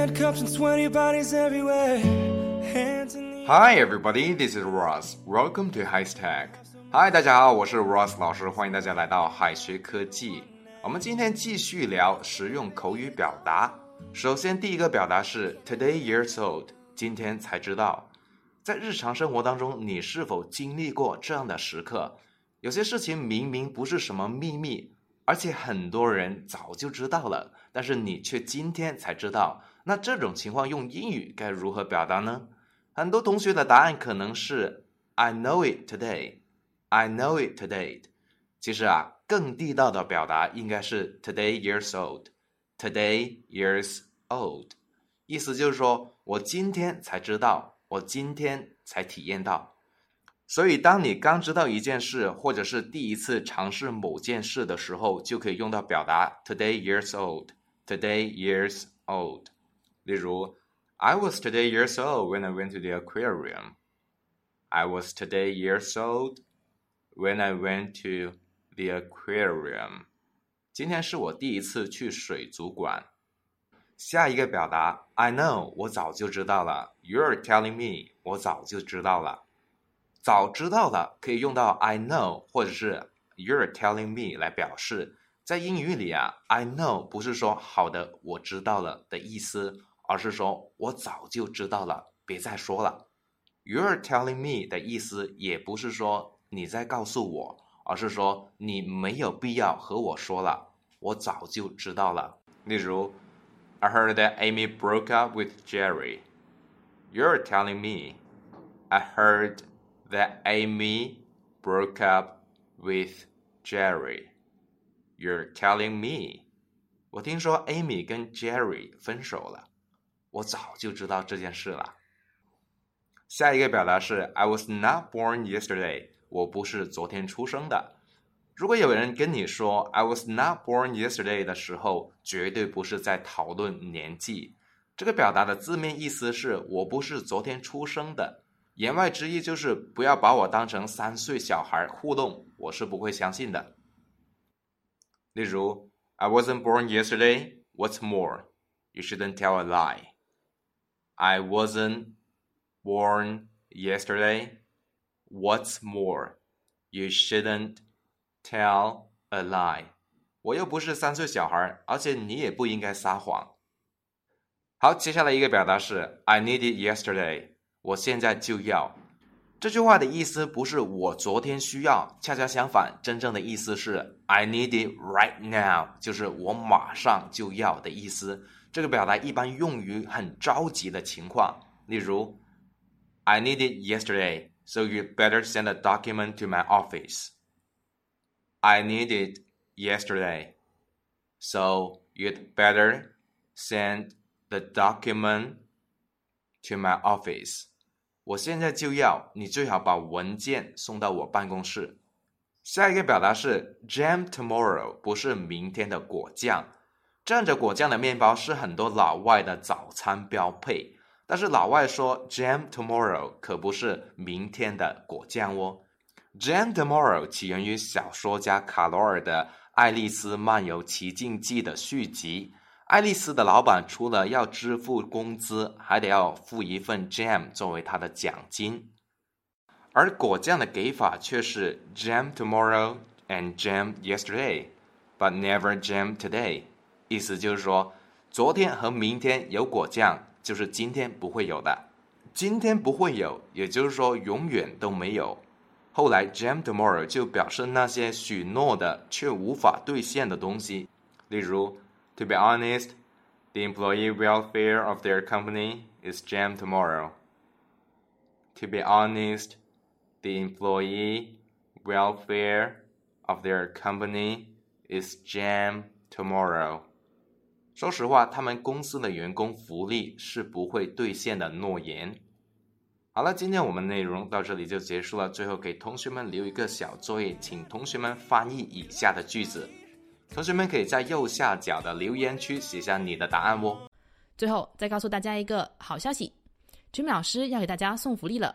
and cups twenty bodies everywhere。hi everybody this is Ross. Welcome to High Tech. Hi，大家好，我是 Ross 老师，欢迎大家来到海学科技。我们今天继续聊实用口语表达。首先，第一个表达是 Today years old，今天才知道。在日常生活当中，你是否经历过这样的时刻？有些事情明明不是什么秘密，而且很多人早就知道了，但是你却今天才知道。那这种情况用英语该如何表达呢？很多同学的答案可能是 I know it today, I know it today。其实啊，更地道的表达应该是 Today years old, Today years old。意思就是说我今天才知道，我今天才体验到。所以，当你刚知道一件事，或者是第一次尝试某件事的时候，就可以用到表达 Today years old, Today years old。例如，I was today years old when I went to the aquarium. I was today years old when I went to the aquarium. 今天是我第一次去水族馆。下一个表达，I know，我早就知道了。You're telling me，我早就知道了。早知道了可以用到 I know，或者是 You're telling me 来表示。在英语里啊，I know 不是说好的，我知道了的意思，而是说我早就知道了，别再说了。You're telling me 的意思也不是说你在告诉我，而是说你没有必要和我说了，我早就知道了。例如，I heard that Amy broke up with Jerry. You're telling me. I heard that Amy broke up with Jerry. You're telling me. 我听说 Amy 跟 Jerry 分手了， 我早就知道这件事了。下一个表达是 I was not born yesterday，我不是昨天出生的。如果有人跟你说 I was not born yesterday 的时候，绝对不是在讨论年纪。这个表达的字面意思是我不是昨天出生的，言外之意就是不要把我当成三岁小孩糊弄，我是不会相信的。例如，I wasn't born yesterday. What's more, you shouldn't tell a lie. I wasn't born yesterday. What's more, you shouldn't tell a lie. 我又不是三岁小孩，而且你也不应该撒谎。好，接下来一个表达是 I need it yesterday. 我现在就要。这句话的意思不是我昨天需要，恰恰相反，真正的意思是 I need it right now，就是我马上就要的意思。这个表达一般用于很着急的情况，例如 I need it yesterday, so you better send a document to my office. I need it yesterday, so you'd better send the document to my office. 我现在就要，你最好把文件送到我办公室。下一个表达是 jam tomorrow，不是明天的果酱。 蘸着果酱的面包是很多老外的早餐标配，但是老外说 jam tomorrow 可不是明天的果酱哦。jam tomorrow 起源于小说家卡罗尔的《爱丽丝漫游奇境记》的续集。爱丽丝的老板除了要支付工资，还得要付一份 jam 作为他的奖金，而果酱的给法却是 jam tomorrow and jam yesterday，but never jam today。意思就是说，昨天和明天有果酱，就是今天不会有的。今天不会有，也就是说永远都没有。后来 jam tomorrow 就表示那些许诺的却无法兑现的东西，例如。To be honest, the employee welfare of their company is jam tomorrow. To be honest, the employee welfare of their company is jam tomorrow. 说实话，他们公司的员工福利是不会兑现的诺言。好了，今天我们内容到这里就结束了。最后给同学们留一个小作业，请同学们翻译以下的句子。同学们可以在右下角的留言区写下你的答案哦。最后再告诉大家一个好消息，君美老师要给大家送福利了。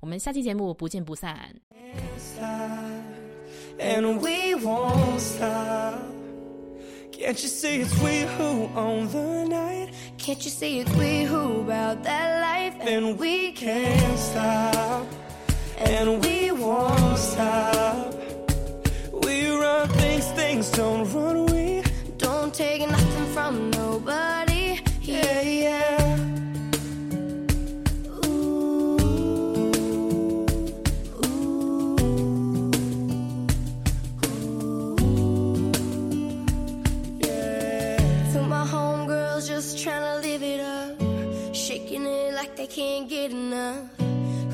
我们下期节目不见不散。And we won't stop. Can't you see it's we who own the night? Can't you see it's we who about that life? And we can't stop. And we won't stop. We run things, things don't run. We